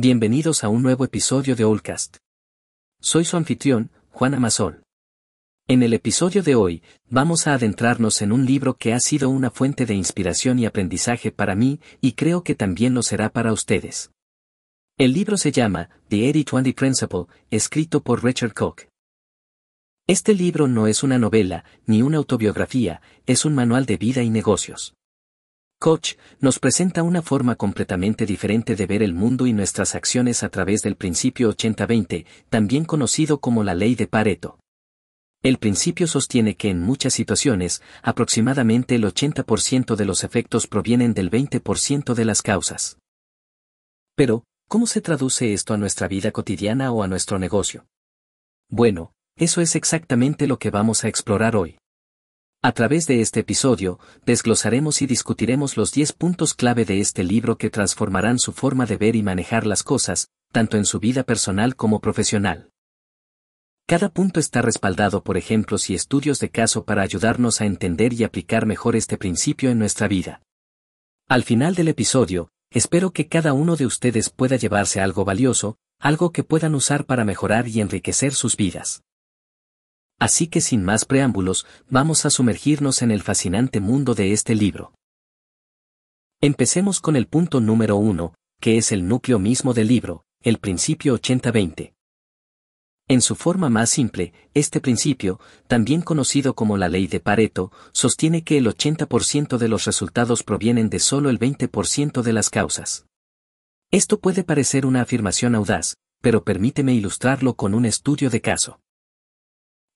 Bienvenidos a un nuevo episodio de Allcast. Soy su anfitrión, Juan Amazol. En el episodio de hoy, vamos a adentrarnos en un libro que ha sido una fuente de inspiración y aprendizaje para mí, y creo que también lo será para ustedes. El libro se llama The 80-20 Principle, escrito por Richard Koch. Este libro no es una novela, ni una autobiografía, es un manual de vida y negocios. Koch nos presenta una forma completamente diferente de ver el mundo y nuestras acciones a través del principio 80-20, también conocido como la ley de Pareto. El principio sostiene que en muchas situaciones, aproximadamente el 80% de los efectos provienen del 20% de las causas. Pero, ¿cómo se traduce esto a nuestra vida cotidiana o a nuestro negocio? Bueno, eso es exactamente lo que vamos a explorar hoy. A través de este episodio, desglosaremos y discutiremos los 10 puntos clave de este libro que transformarán su forma de ver y manejar las cosas, tanto en su vida personal como profesional. Cada punto está respaldado por ejemplos y estudios de caso para ayudarnos a entender y aplicar mejor este principio en nuestra vida. Al final del episodio, espero que cada uno de ustedes pueda llevarse algo valioso, algo que puedan usar para mejorar y enriquecer sus vidas. Así que sin más preámbulos, vamos a sumergirnos en el fascinante mundo de este libro. Empecemos con el punto número uno, que es el núcleo mismo del libro, el principio 80-20. En su forma más simple, este principio, también conocido como la ley de Pareto, sostiene que el 80% de los resultados provienen de solo el 20% de las causas. Esto puede parecer una afirmación audaz, pero permíteme ilustrarlo con un estudio de caso.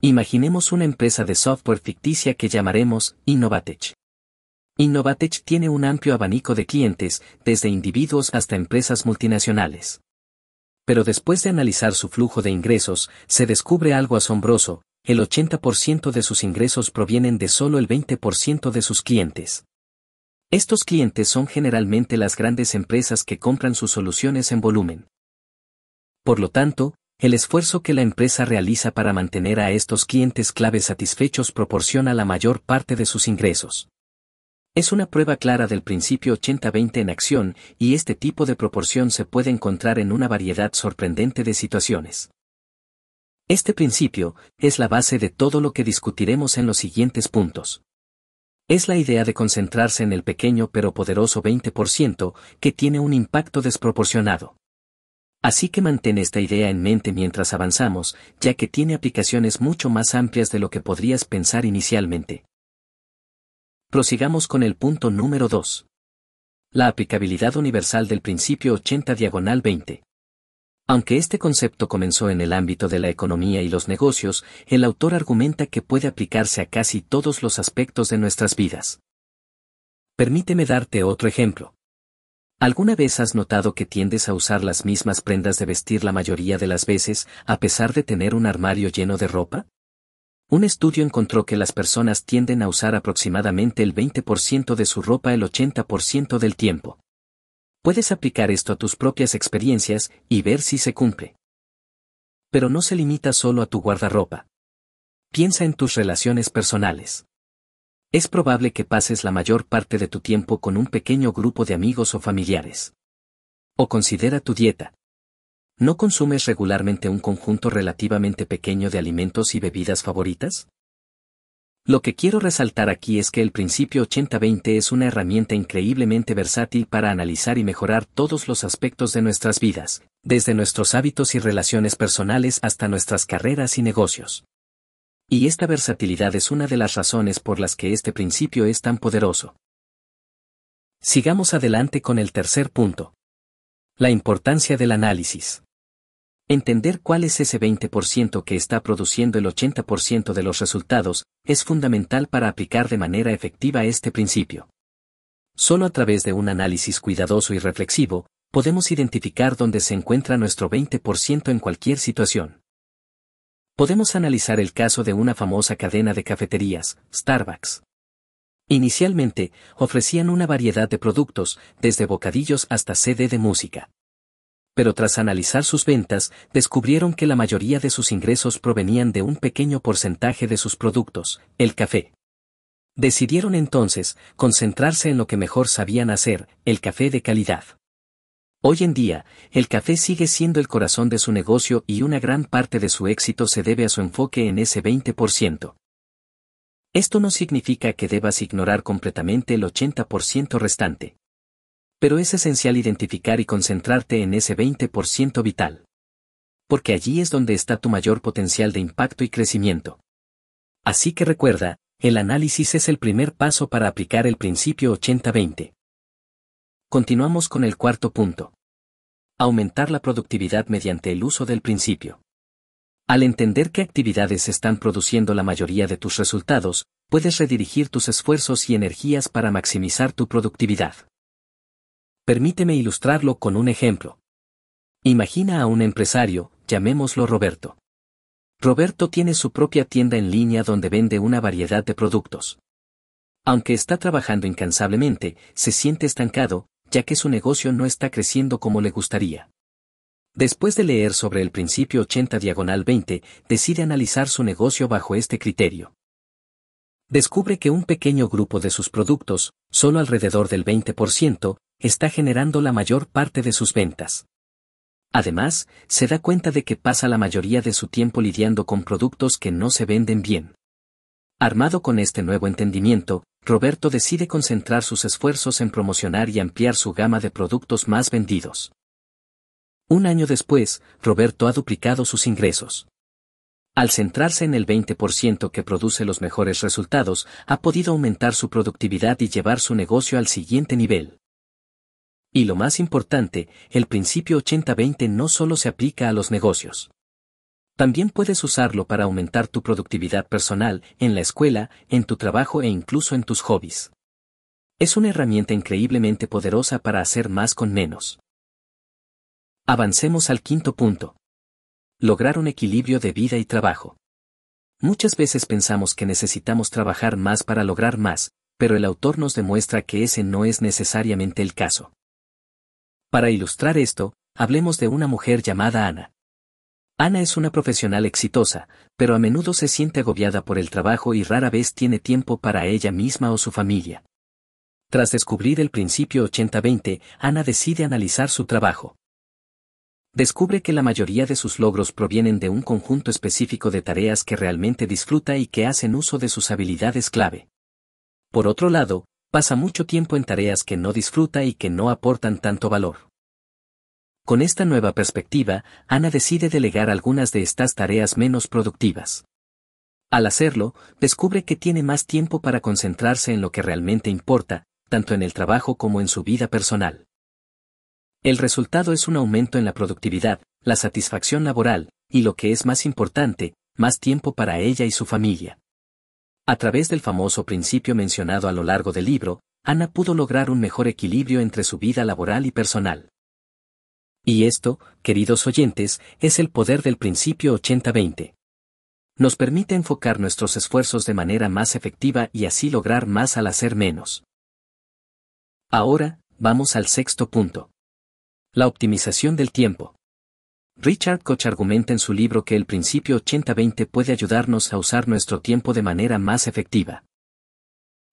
Imaginemos una empresa de software ficticia que llamaremos Innovatech. Innovatech tiene un amplio abanico de clientes, desde individuos hasta empresas multinacionales. Pero después de analizar su flujo de ingresos, se descubre algo asombroso, el 80% de sus ingresos provienen de solo el 20% de sus clientes. Estos clientes son generalmente las grandes empresas que compran sus soluciones en volumen. Por lo tanto, el esfuerzo que la empresa realiza para mantener a estos clientes clave satisfechos proporciona la mayor parte de sus ingresos. Es una prueba clara del principio 80-20 en acción, y este tipo de proporción se puede encontrar en una variedad sorprendente de situaciones. Este principio es la base de todo lo que discutiremos en los siguientes puntos. Es la idea de concentrarse en el pequeño pero poderoso 20% que tiene un impacto desproporcionado. Así que mantén esta idea en mente mientras avanzamos, ya que tiene aplicaciones mucho más amplias de lo que podrías pensar inicialmente. Prosigamos con el punto número 2. La aplicabilidad universal del principio 80 diagonal 20. Aunque este concepto comenzó en el ámbito de la economía y los negocios, el autor argumenta que puede aplicarse a casi todos los aspectos de nuestras vidas. Permíteme darte otro ejemplo. ¿Alguna vez has notado que tiendes a usar las mismas prendas de vestir la mayoría de las veces, a pesar de tener un armario lleno de ropa? Un estudio encontró que las personas tienden a usar aproximadamente el 20% de su ropa el 80% del tiempo. Puedes aplicar esto a tus propias experiencias y ver si se cumple. Pero no se limita solo a tu guardarropa. Piensa en tus relaciones personales. Es probable que pases la mayor parte de tu tiempo con un pequeño grupo de amigos o familiares. O considera tu dieta. ¿No consumes regularmente un conjunto relativamente pequeño de alimentos y bebidas favoritas? Lo que quiero resaltar aquí es que el principio 80-20 es una herramienta increíblemente versátil para analizar y mejorar todos los aspectos de nuestras vidas, desde nuestros hábitos y relaciones personales hasta nuestras carreras y negocios. Y esta versatilidad es una de las razones por las que este principio es tan poderoso. Sigamos adelante con el tercer punto. La importancia del análisis. Entender cuál es ese 20% que está produciendo el 80% de los resultados es fundamental para aplicar de manera efectiva este principio. Solo a través de un análisis cuidadoso y reflexivo, podemos identificar dónde se encuentra nuestro 20% en cualquier situación. Podemos analizar el caso de una famosa cadena de cafeterías, Starbucks. Inicialmente, ofrecían una variedad de productos, desde bocadillos hasta CD de música. Pero tras analizar sus ventas, descubrieron que la mayoría de sus ingresos provenían de un pequeño porcentaje de sus productos, el café. Decidieron entonces concentrarse en lo que mejor sabían hacer, el café de calidad. Hoy en día, el café sigue siendo el corazón de su negocio y una gran parte de su éxito se debe a su enfoque en ese 20%. Esto no significa que debas ignorar completamente el 80% restante. Pero es esencial identificar y concentrarte en ese 20% vital. Porque allí es donde está tu mayor potencial de impacto y crecimiento. Así que recuerda, el análisis es el primer paso para aplicar el principio 80-20. Continuamos con el cuarto punto. Aumentar la productividad mediante el uso del principio. Al entender qué actividades están produciendo la mayoría de tus resultados, puedes redirigir tus esfuerzos y energías para maximizar tu productividad. Permíteme ilustrarlo con un ejemplo. Imagina a un empresario, llamémoslo Roberto. Roberto tiene su propia tienda en línea donde vende una variedad de productos. Aunque está trabajando incansablemente, se siente estancado, ya que su negocio no está creciendo como le gustaría. Después de leer sobre el principio 80 diagonal 20, decide analizar su negocio bajo este criterio. Descubre que un pequeño grupo de sus productos, solo alrededor del 20%, está generando la mayor parte de sus ventas. Además, se da cuenta de que pasa la mayoría de su tiempo lidiando con productos que no se venden bien. Armado con este nuevo entendimiento, Roberto decide concentrar sus esfuerzos en promocionar y ampliar su gama de productos más vendidos. Un año después, Roberto ha duplicado sus ingresos. Al centrarse en el 20% que produce los mejores resultados, ha podido aumentar su productividad y llevar su negocio al siguiente nivel. Y lo más importante, el principio 80-20 no solo se aplica a los negocios. También puedes usarlo para aumentar tu productividad personal, en la escuela, en tu trabajo e incluso en tus hobbies. Es una herramienta increíblemente poderosa para hacer más con menos. Avancemos al quinto punto. Lograr un equilibrio de vida y trabajo. Muchas veces pensamos que necesitamos trabajar más para lograr más, pero el autor nos demuestra que ese no es necesariamente el caso. Para ilustrar esto, hablemos de una mujer llamada Ana. Ana es una profesional exitosa, pero a menudo se siente agobiada por el trabajo y rara vez tiene tiempo para ella misma o su familia. Tras descubrir el principio 80-20, Ana decide analizar su trabajo. Descubre que la mayoría de sus logros provienen de un conjunto específico de tareas que realmente disfruta y que hacen uso de sus habilidades clave. Por otro lado, pasa mucho tiempo en tareas que no disfruta y que no aportan tanto valor. Con esta nueva perspectiva, Ana decide delegar algunas de estas tareas menos productivas. Al hacerlo, descubre que tiene más tiempo para concentrarse en lo que realmente importa, tanto en el trabajo como en su vida personal. El resultado es un aumento en la productividad, la satisfacción laboral, y lo que es más importante, más tiempo para ella y su familia. A través del famoso principio mencionado a lo largo del libro, Ana pudo lograr un mejor equilibrio entre su vida laboral y personal. Y esto, queridos oyentes, es el poder del principio 80-20. Nos permite enfocar nuestros esfuerzos de manera más efectiva y así lograr más al hacer menos. Ahora, vamos al sexto punto. La optimización del tiempo. Richard Koch argumenta en su libro que el principio 80-20 puede ayudarnos a usar nuestro tiempo de manera más efectiva.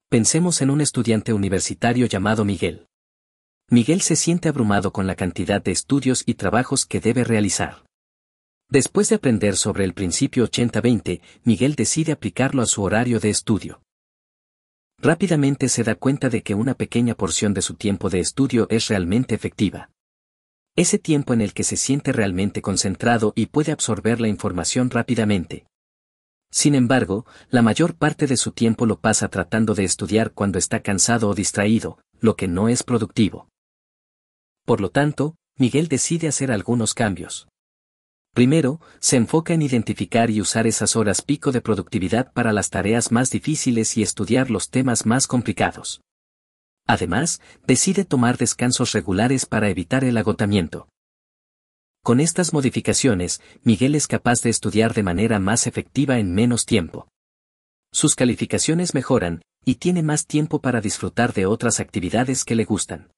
Pensemos en un estudiante universitario llamado Miguel. Miguel se siente abrumado con la cantidad de estudios y trabajos que debe realizar. Después de aprender sobre el principio 80-20, Miguel decide aplicarlo a su horario de estudio. Rápidamente se da cuenta de que una pequeña porción de su tiempo de estudio es realmente efectiva. Ese tiempo en el que se siente realmente concentrado y puede absorber la información rápidamente. Sin embargo, la mayor parte de su tiempo lo pasa tratando de estudiar cuando está cansado o distraído, lo que no es productivo. Por lo tanto, Miguel decide hacer algunos cambios. Primero, se enfoca en identificar y usar esas horas pico de productividad para las tareas más difíciles y estudiar los temas más complicados. Además, decide tomar descansos regulares para evitar el agotamiento. Con estas modificaciones, Miguel es capaz de estudiar de manera más efectiva en menos tiempo. Sus calificaciones mejoran, y tiene más tiempo para disfrutar de otras actividades que le gustan.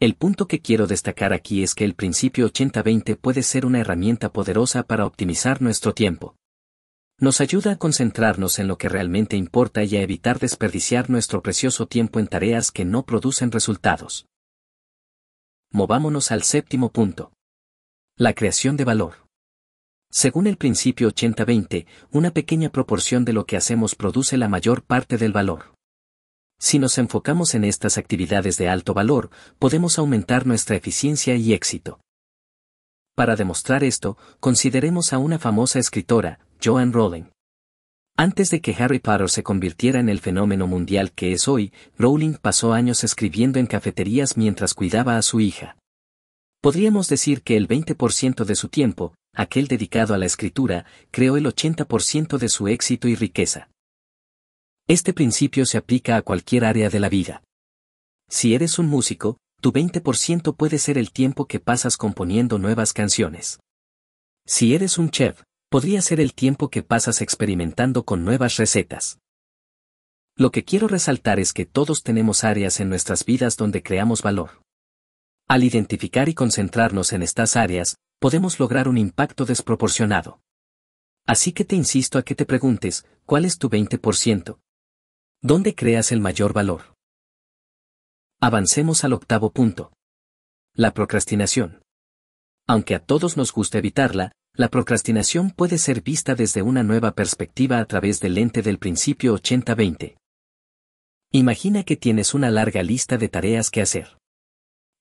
El punto que quiero destacar aquí es que el principio 80-20 puede ser una herramienta poderosa para optimizar nuestro tiempo. Nos ayuda a concentrarnos en lo que realmente importa y a evitar desperdiciar nuestro precioso tiempo en tareas que no producen resultados. Movámonos al séptimo punto. La creación de valor. Según el principio 80-20, una pequeña proporción de lo que hacemos produce la mayor parte del valor. Si nos enfocamos en estas actividades de alto valor, podemos aumentar nuestra eficiencia y éxito. Para demostrar esto, consideremos a una famosa escritora, Joan Rowling. Antes de que Harry Potter se convirtiera en el fenómeno mundial que es hoy, Rowling pasó años escribiendo en cafeterías mientras cuidaba a su hija. Podríamos decir que el 20% de su tiempo, aquel dedicado a la escritura, creó el 80% de su éxito y riqueza. Este principio se aplica a cualquier área de la vida. Si eres un músico, tu 20% puede ser el tiempo que pasas componiendo nuevas canciones. Si eres un chef, podría ser el tiempo que pasas experimentando con nuevas recetas. Lo que quiero resaltar es que todos tenemos áreas en nuestras vidas donde creamos valor. Al identificar y concentrarnos en estas áreas, podemos lograr un impacto desproporcionado. Así que te insisto a que te preguntes, ¿cuál es tu 20%? ¿Dónde creas el mayor valor? Avancemos al octavo punto. La procrastinación. Aunque a todos nos gusta evitarla, la procrastinación puede ser vista desde una nueva perspectiva a través del lente del principio 80-20. Imagina que tienes una larga lista de tareas que hacer.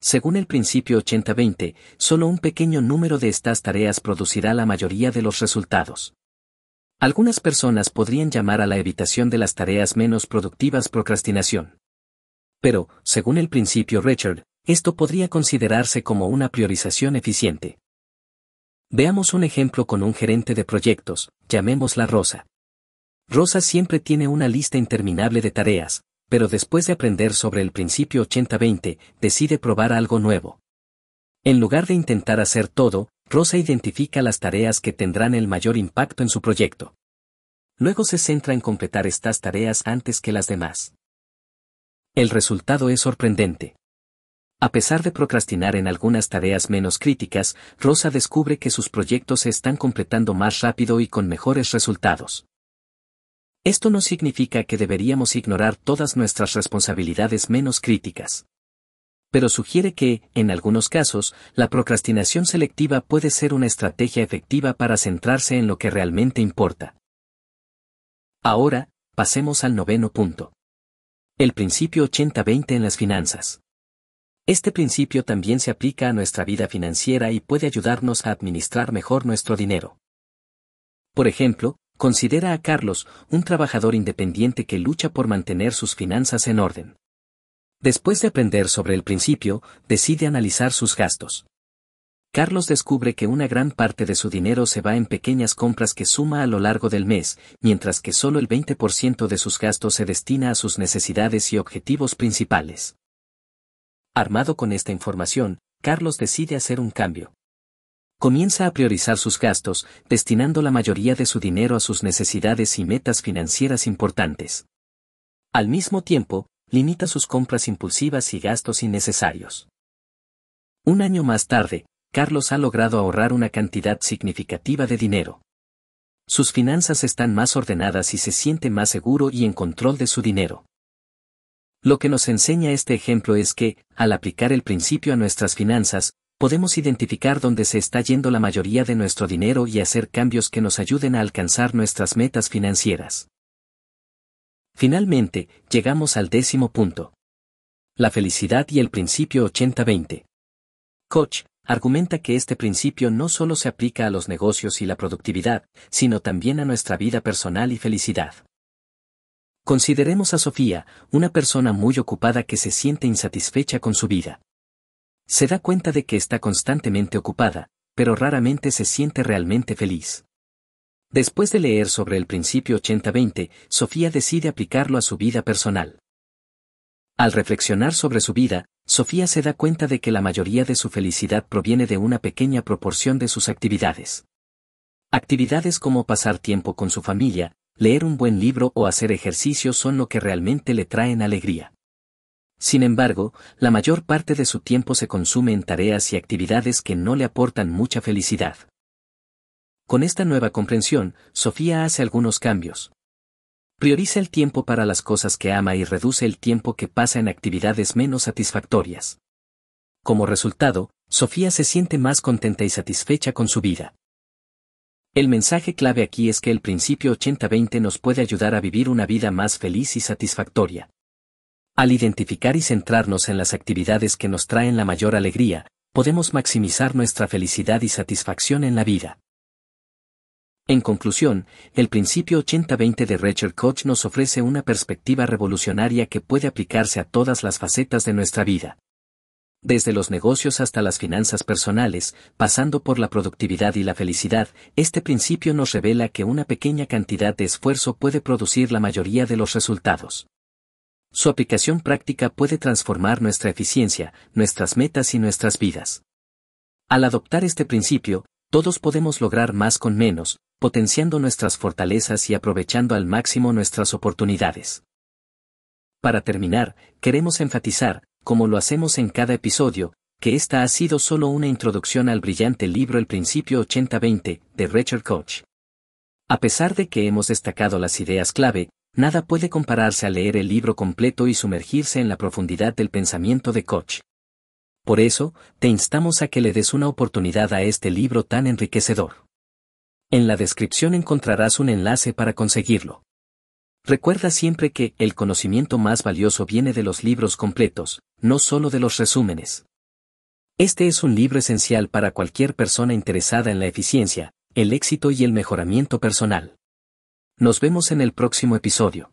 Según el principio 80-20, solo un pequeño número de estas tareas producirá la mayoría de los resultados. Algunas personas podrían llamar a la evitación de las tareas menos productivas procrastinación. Pero, según el principio Richard, esto podría considerarse como una priorización eficiente. Veamos un ejemplo con un gerente de proyectos, llamémosla Rosa. Rosa siempre tiene una lista interminable de tareas, pero después de aprender sobre el principio 80-20, decide probar algo nuevo. En lugar de intentar hacer todo, Rosa identifica las tareas que tendrán el mayor impacto en su proyecto. Luego se centra en completar estas tareas antes que las demás. El resultado es sorprendente. A pesar de procrastinar en algunas tareas menos críticas, Rosa descubre que sus proyectos se están completando más rápido y con mejores resultados. Esto no significa que deberíamos ignorar todas nuestras responsabilidades menos críticas. Pero sugiere que, en algunos casos, la procrastinación selectiva puede ser una estrategia efectiva para centrarse en lo que realmente importa. Ahora, pasemos al noveno punto. El principio 80-20 en las finanzas. Este principio también se aplica a nuestra vida financiera y puede ayudarnos a administrar mejor nuestro dinero. Por ejemplo, considera a Carlos, un trabajador independiente que lucha por mantener sus finanzas en orden. Después de aprender sobre el principio, decide analizar sus gastos. Carlos descubre que una gran parte de su dinero se va en pequeñas compras que suma a lo largo del mes, mientras que solo el 20% de sus gastos se destina a sus necesidades y objetivos principales. Armado con esta información, Carlos decide hacer un cambio. Comienza a priorizar sus gastos, destinando la mayoría de su dinero a sus necesidades y metas financieras importantes. Al mismo tiempo, limita sus compras impulsivas y gastos innecesarios. Un año más tarde, Carlos ha logrado ahorrar una cantidad significativa de dinero. Sus finanzas están más ordenadas y se siente más seguro y en control de su dinero. Lo que nos enseña este ejemplo es que, al aplicar el principio a nuestras finanzas, podemos identificar dónde se está yendo la mayoría de nuestro dinero y hacer cambios que nos ayuden a alcanzar nuestras metas financieras. Finalmente, llegamos al décimo punto. La felicidad y el principio 80-20. Koch argumenta que este principio no solo se aplica a los negocios y la productividad, sino también a nuestra vida personal y felicidad. Consideremos a Sofía, una persona muy ocupada que se siente insatisfecha con su vida. Se da cuenta de que está constantemente ocupada, pero raramente se siente realmente feliz. Después de leer sobre el principio 80-20, Sofía decide aplicarlo a su vida personal. Al reflexionar sobre su vida, Sofía se da cuenta de que la mayoría de su felicidad proviene de una pequeña proporción de sus actividades. Actividades como pasar tiempo con su familia, leer un buen libro o hacer ejercicio son lo que realmente le traen alegría. Sin embargo, la mayor parte de su tiempo se consume en tareas y actividades que no le aportan mucha felicidad. Con esta nueva comprensión, Sofía hace algunos cambios. Prioriza el tiempo para las cosas que ama y reduce el tiempo que pasa en actividades menos satisfactorias. Como resultado, Sofía se siente más contenta y satisfecha con su vida. El mensaje clave aquí es que el principio 80-20 nos puede ayudar a vivir una vida más feliz y satisfactoria. Al identificar y centrarnos en las actividades que nos traen la mayor alegría, podemos maximizar nuestra felicidad y satisfacción en la vida. En conclusión, el principio 80-20 de Richard Koch nos ofrece una perspectiva revolucionaria que puede aplicarse a todas las facetas de nuestra vida. Desde los negocios hasta las finanzas personales, pasando por la productividad y la felicidad, este principio nos revela que una pequeña cantidad de esfuerzo puede producir la mayoría de los resultados. Su aplicación práctica puede transformar nuestra eficiencia, nuestras metas y nuestras vidas. Al adoptar este principio, todos podemos lograr más con menos, potenciando nuestras fortalezas y aprovechando al máximo nuestras oportunidades. Para terminar, queremos enfatizar, como lo hacemos en cada episodio, que esta ha sido solo una introducción al brillante libro El Principio 80-20, de Richard Koch. A pesar de que hemos destacado las ideas clave, nada puede compararse a leer el libro completo y sumergirse en la profundidad del pensamiento de Koch. Por eso, te instamos a que le des una oportunidad a este libro tan enriquecedor. En la descripción encontrarás un enlace para conseguirlo. Recuerda siempre que el conocimiento más valioso viene de los libros completos, no solo de los resúmenes. Este es un libro esencial para cualquier persona interesada en la eficiencia, el éxito y el mejoramiento personal. Nos vemos en el próximo episodio.